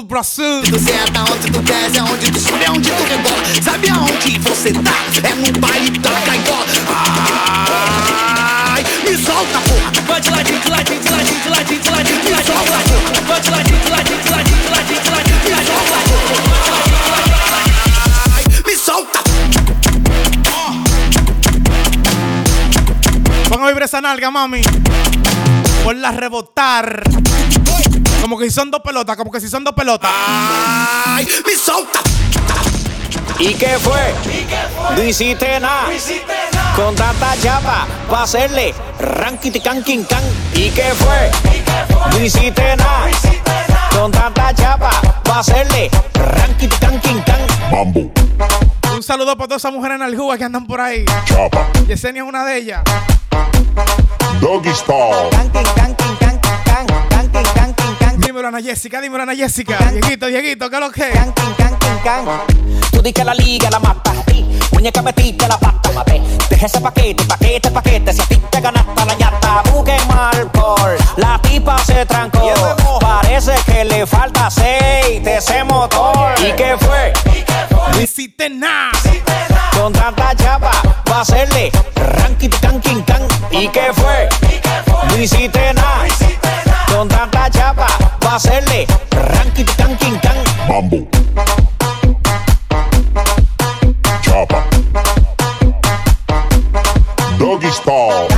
Speaker 5: Que Brasil, Brasil.
Speaker 36: tu senta, onde tu desce, aonde tu sobe, aonde tu rebola. Sabe aonde você tá? É no baile da caigola. Ai, me solta, porra. Vai de ladinho, de ladinho, de ladinho, de ladinho, de ladinho, de ladinho, de ladinho. Vai de ladinho, de ladinho, de ladinho, de ladinho, de ladinho, de ladinho. Me solta.
Speaker 5: Van a vibrar esa nalga, mami. Ponla a rebotar. Como que si son dos pelotas, como que si son dos pelotas.
Speaker 37: Ay, me solta.
Speaker 38: ¿Y qué fue? No hiciste nada. Con tanta chapa pa' hacerle rankiti can king can. ¿Y qué fue? No hiciste nada. Con tanta chapa pa' hacerle rankiti can king can.
Speaker 39: Mambo,
Speaker 5: Un saludo para todas esas mujeres en Aljúa que andan por ahí.
Speaker 39: chapa,
Speaker 5: Yesenia es una de ellas.
Speaker 39: doggy style.
Speaker 5: Dímelo, Ana Jessica, dímelo, Ana Jessica. Dieguito, Dieguito, ¿qué es lo que?
Speaker 38: Tú di que la liga la mata. Muñeca metiste la pata. Deja ese paquete, paquete, paquete. Si a ti te ganaste la ñata, busque mal por. La tipa se trancó. Parece que le falta aceite ese motor. ¿Y qué fue?
Speaker 5: No hiciste nada.
Speaker 38: Con tanta chapa va a hacerle ranking can king can. ¿Y qué fue? No hiciste nada. Hacerle ranking can king can.
Speaker 39: Mambo, chapa, doggy style.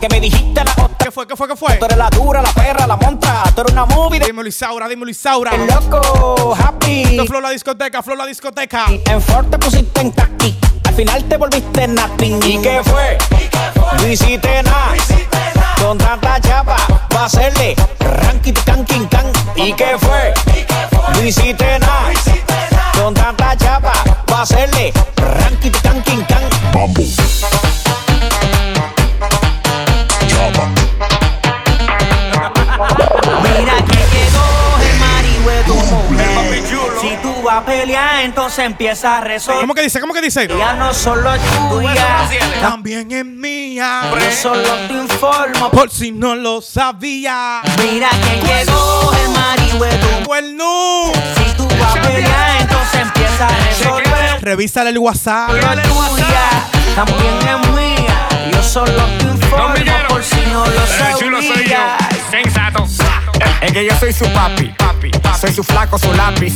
Speaker 38: Que me dijiste la otra.
Speaker 5: ¿Qué fue? ¿Qué fue? ¿Qué fue?
Speaker 38: Tú eres la dura, la perra, la montra. Tú eres una movie de
Speaker 5: Dímelo, Isaura, dímelo, Isaura.
Speaker 38: El loco, happy.
Speaker 5: Esto Flow la discoteca, Flow la discoteca.
Speaker 38: En Ford te pusiste en taqui. Al final te volviste nothing. ¿Y qué fue? No hiciste nada. Con tanta chapa va a hacerle ranking can king can. ¿Y qué fue? No hiciste nada. Con tanta chapa va a hacerle
Speaker 40: empieza a resolver.
Speaker 5: ¿Cómo que dice? ¿Cómo que dice?
Speaker 40: Ya no solo es tuya,
Speaker 5: También es mía.
Speaker 40: yo solo te informo.
Speaker 5: Por si no lo sabía.
Speaker 40: Mira que llegó el marihué tu
Speaker 5: Cuerno.
Speaker 40: Si tú vas a pelear, entonces empieza a resolver.
Speaker 5: Revísale el WhatsApp.
Speaker 40: Solo es tuya, también es mía. Yo solo te informo por si no lo sabías.
Speaker 32: Sensato. Es que yo soy su papi, papi. Soy su flaco, su lápiz.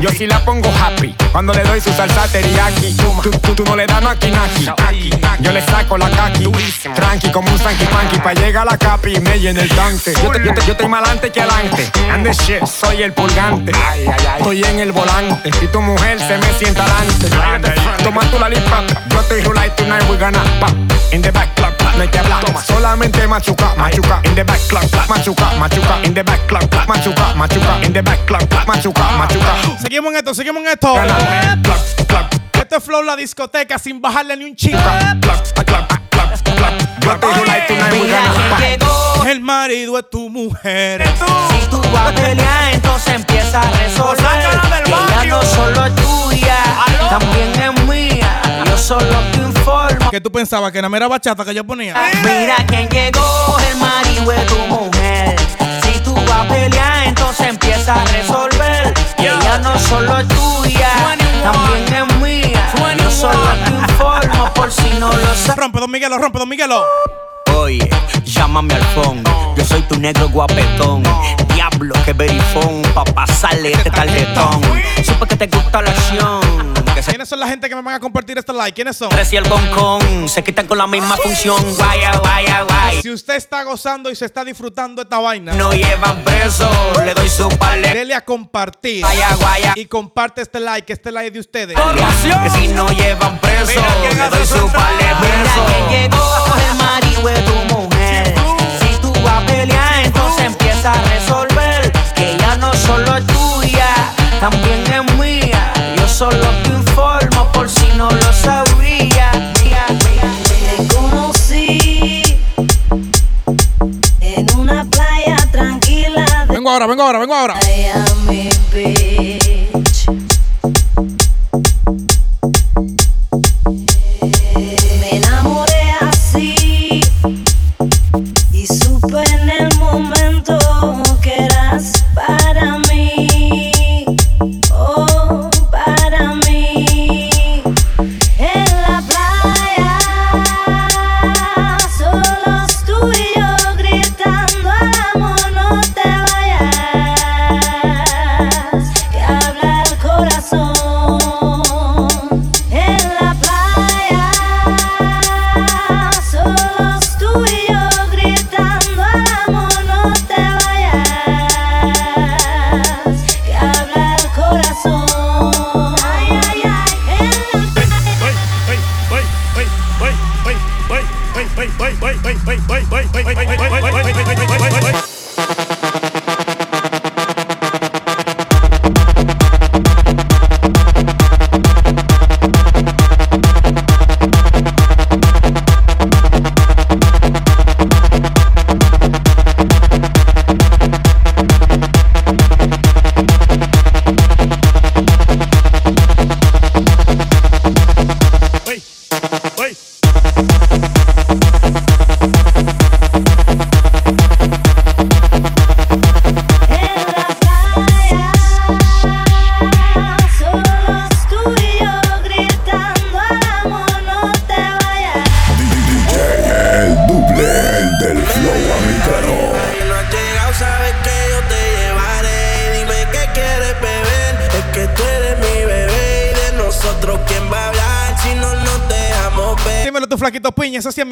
Speaker 32: Yo sí la pongo happy cuando le doy su salsa teriyaki. Tú, tú, tú no le das aquí naki. Yo le saco la kaki. Tranqui como un sanky panky. Pa' llegar a la capi y me llena el tanque. Yo, te- yo, te- yo estoy más adelante que adelante. And the shit, soy el purgante. Estoy en el volante. Y tu mujer se me sienta adelante. Toma tu la lipa. Yo estoy rulay tonight, we gonna pop. In the back, clap, no hay que hablar. Solamente machuca, machuca. In the back, clap, machuca, machuca. In the back, clap, machuca, machuca. In the back, clap, clap, machuca, machuca.
Speaker 5: Seguimos en esto, seguimos en esto. Este es Flow la discoteca sin bajarle ni un
Speaker 40: llegó.
Speaker 5: El marido es tu mujer.
Speaker 40: Si tú vas a pelear, entonces empieza a resolver. Que ella no solo es tuya, también es mía. Yo solo te informo.
Speaker 5: ¿Qué tú pensabas? ¿Que era mera bachata que yo ponía?
Speaker 40: Mira quién llegó, el marido es tu mujer. Vas a pelear, entonces empieza a resolver. Que ella no solo es tuya, también es mía. Yo solo te informo por si no lo sabes.
Speaker 5: Rompe, don Miguelo, rompe, don Miguelo.
Speaker 40: Oye, llámame al phone. Yo soy tu negro guapetón. Diablo, que verifón. Pa' pasarle este tarjetón. Supe que te gusta la acción.
Speaker 1: ¿Quiénes son la gente que me van a compartir este like? ¿Quiénes son?
Speaker 38: Tres y el concón se quitan con la misma función. Guaya, guaya, guaya.
Speaker 1: Si usted está gozando y se está disfrutando esta vaina,
Speaker 38: No llevan preso, le doy su paleta.
Speaker 1: dele a compartir.
Speaker 38: Guaya, guaya.
Speaker 1: Y comparte este like, este like de ustedes.
Speaker 38: Que si no llevan preso, le doy su paleta. Mira que llegó el marido de tu mujer. Si tú vas a pelear, entonces empieza a resolver. Que ya no solo es tuya, también es mía. Yo solo te informo por si no lo sabía. Mía, mía.
Speaker 34: Te conocí en una playa tranquila de
Speaker 1: Vengo ahora, vengo ahora, vengo ahora.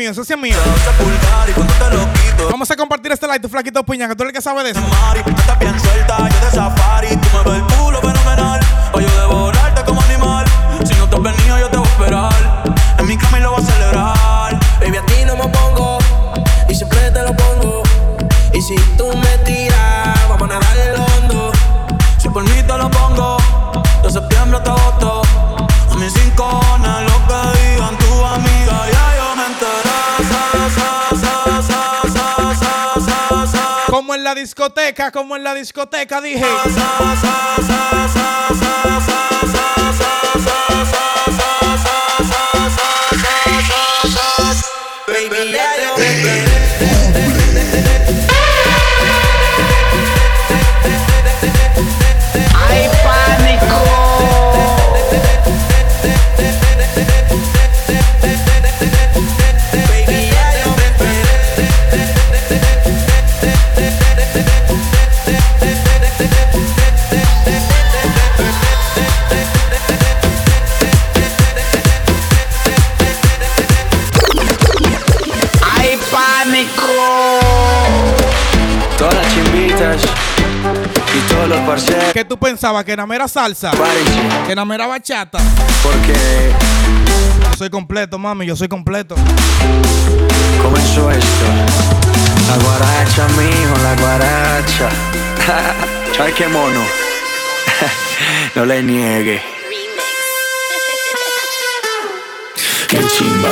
Speaker 1: Mío, eso sí es mío. Vamos a compartir este like, tu flaquito piña, que tú eres el que sabe de eso.
Speaker 20: Como en
Speaker 1: la discoteca, dije.
Speaker 41: Parceros.
Speaker 1: ¿Qué tú pensabas? ¿Que nada era salsa? ¿Que nada era bachata?
Speaker 41: Porque
Speaker 1: Yo soy completo, mami, yo soy completo.
Speaker 41: comenzó esto. La guaracha, mijo, la guaracha. Ay, qué mono. no le niegue. Qué chimba.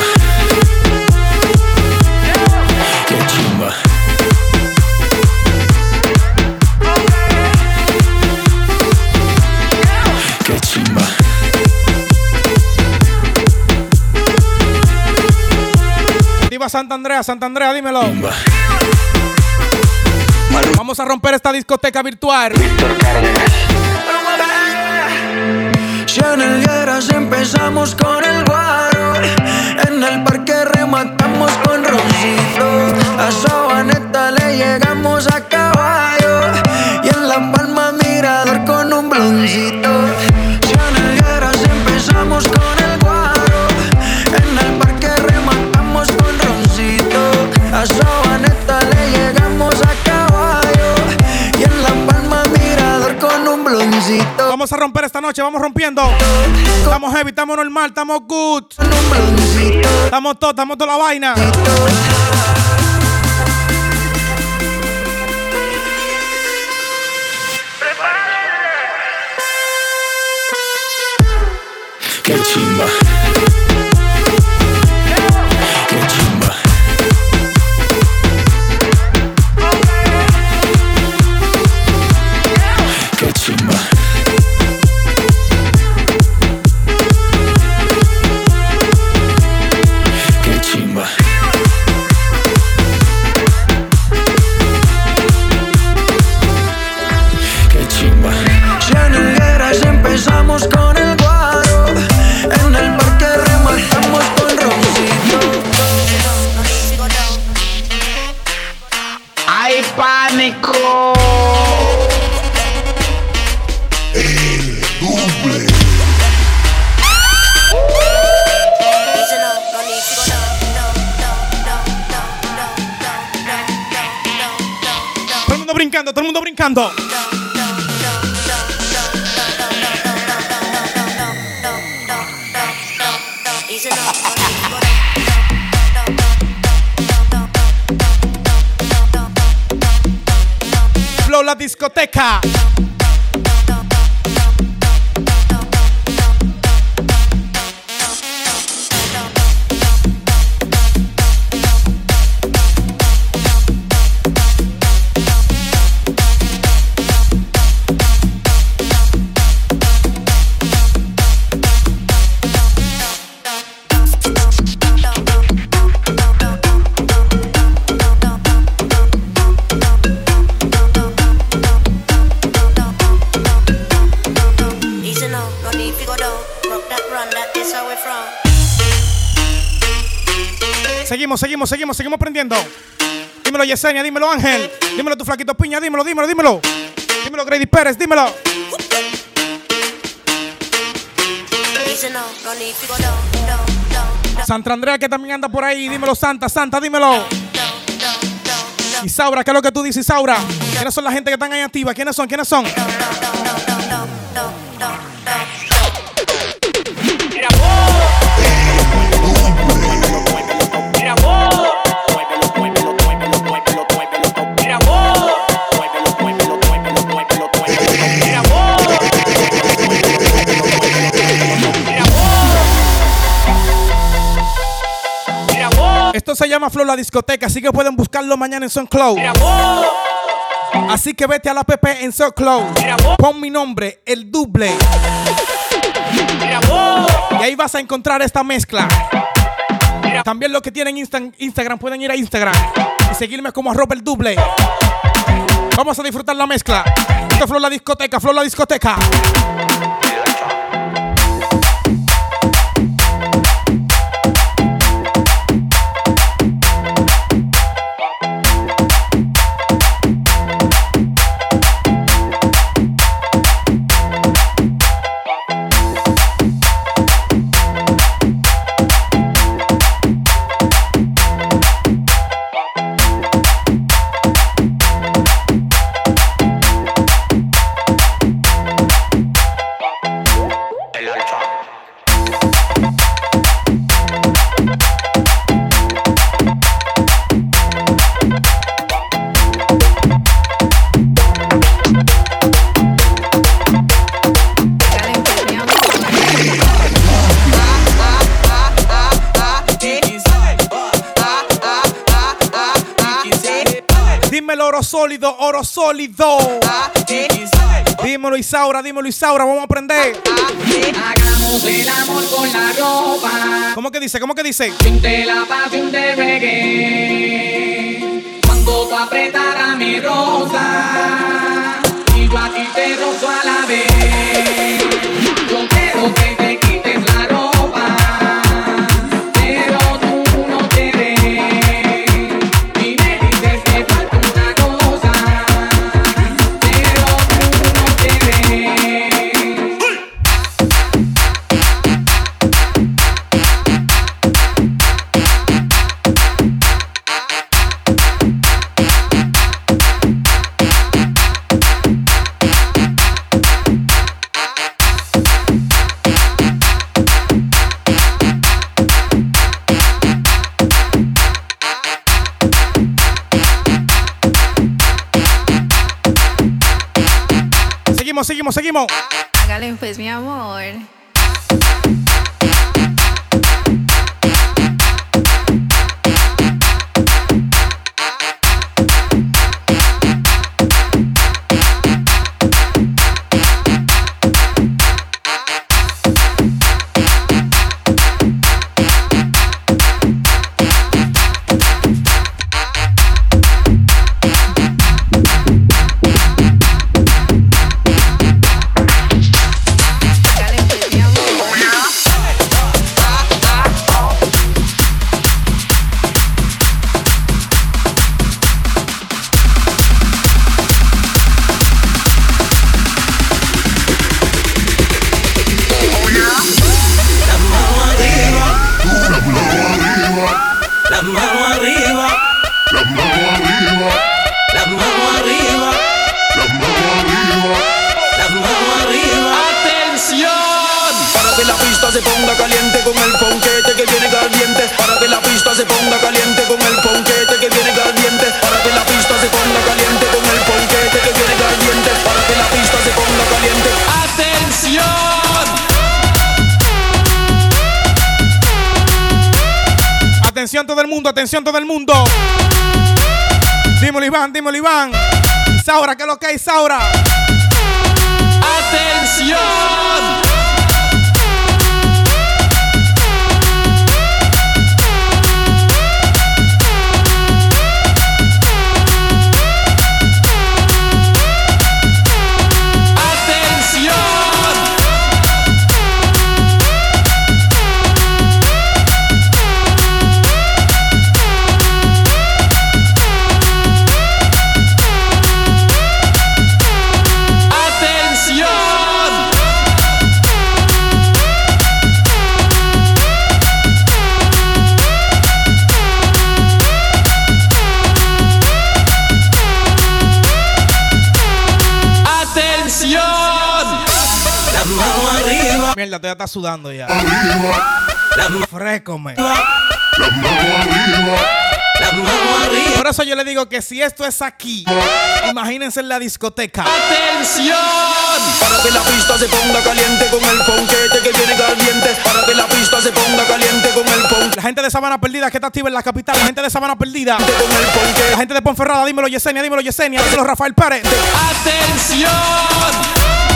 Speaker 1: Santa Andrea, Santa Andrea, dímelo. Vamos a romper esta discoteca virtual.
Speaker 20: Si en el Lleras empezamos con el guaro En el parque rematamos con roncito A Sabaneta le llegamos a
Speaker 5: romper esta noche, vamos rompiendo. Estamos heavy, estamos normal, estamos good. Estamos todo, estamos toda la vaina.
Speaker 42: Qué chimba.
Speaker 5: Brincando, todo el mundo brincando. Flow la discoteca. Dímelo Yesenia, dímelo Ángel. Dímelo tu flaquito piña, dímelo, dímelo, dímelo. Dímelo Grady Pérez, dímelo. Santa Andrea que también anda por ahí. Dímelo Santa, Santa, dímelo. Isaura, ¿qué es lo que tú dices, Isaura? ¿Quiénes son la gente que están ahí activa? ¿Quiénes son? ¿Quiénes son? Se llama Flow la discoteca, así que pueden buscarlo mañana en SoundCloud. Así que vete a la app en SoundCloud. Pon mi nombre, el doble. Y ahí vas a encontrar esta mezcla. También los que tienen Insta- Instagram pueden ir a Instagram y seguirme como arroba el doble. Vamos a disfrutar la mezcla. Esto es Flow la discoteca, Flow la discoteca. Oro sólido. Dímelo Isaura, dímelo Isaura, vamos a aprender.
Speaker 43: Hagamos el amor con la ropa.
Speaker 5: ¿Cómo que dice? ¿Cómo que dice?
Speaker 43: De la pasión de reggae. Cuando tú apretarás mi rosa. Y yo a ti te rozo a la vez. Yo quiero que te
Speaker 5: Seguimos, seguimos, seguimos.
Speaker 1: Hágale pues, mi amor.
Speaker 5: Ya está sudando ya.
Speaker 44: Arriba.
Speaker 5: Por eso yo le digo que si esto es aquí, imagínense en la discoteca.
Speaker 41: ¡Atención!
Speaker 44: Para que la pista se ponga caliente con el ponquete que viene caliente. Para que la pista se ponga caliente con el ponquete
Speaker 5: La gente de Sabana Perdida que está activa en la capital, la gente de Sabana Perdida,
Speaker 44: con el
Speaker 5: la gente de Ponferrada, dímelo Yesenia, dímelo Yesenia, dímelo Rafael Pérez.
Speaker 41: ¡Atención!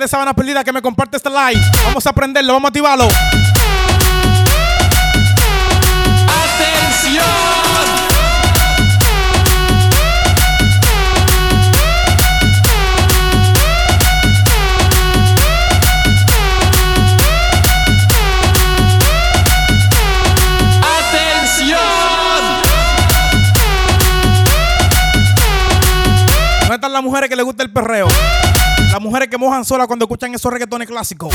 Speaker 5: De Sabana Perdida que me comparte este live. Vamos a aprenderlo, vamos a activarlo.
Speaker 41: ¡Atención! ¡Atención!
Speaker 5: ¿Dónde están las mujeres que les gusta el perreo? Las mujeres que mojan sola cuando escuchan esos reggaetones clásicos.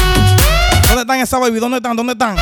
Speaker 5: ¿Dónde están esas baby? ¿Dónde están? ¿Dónde están?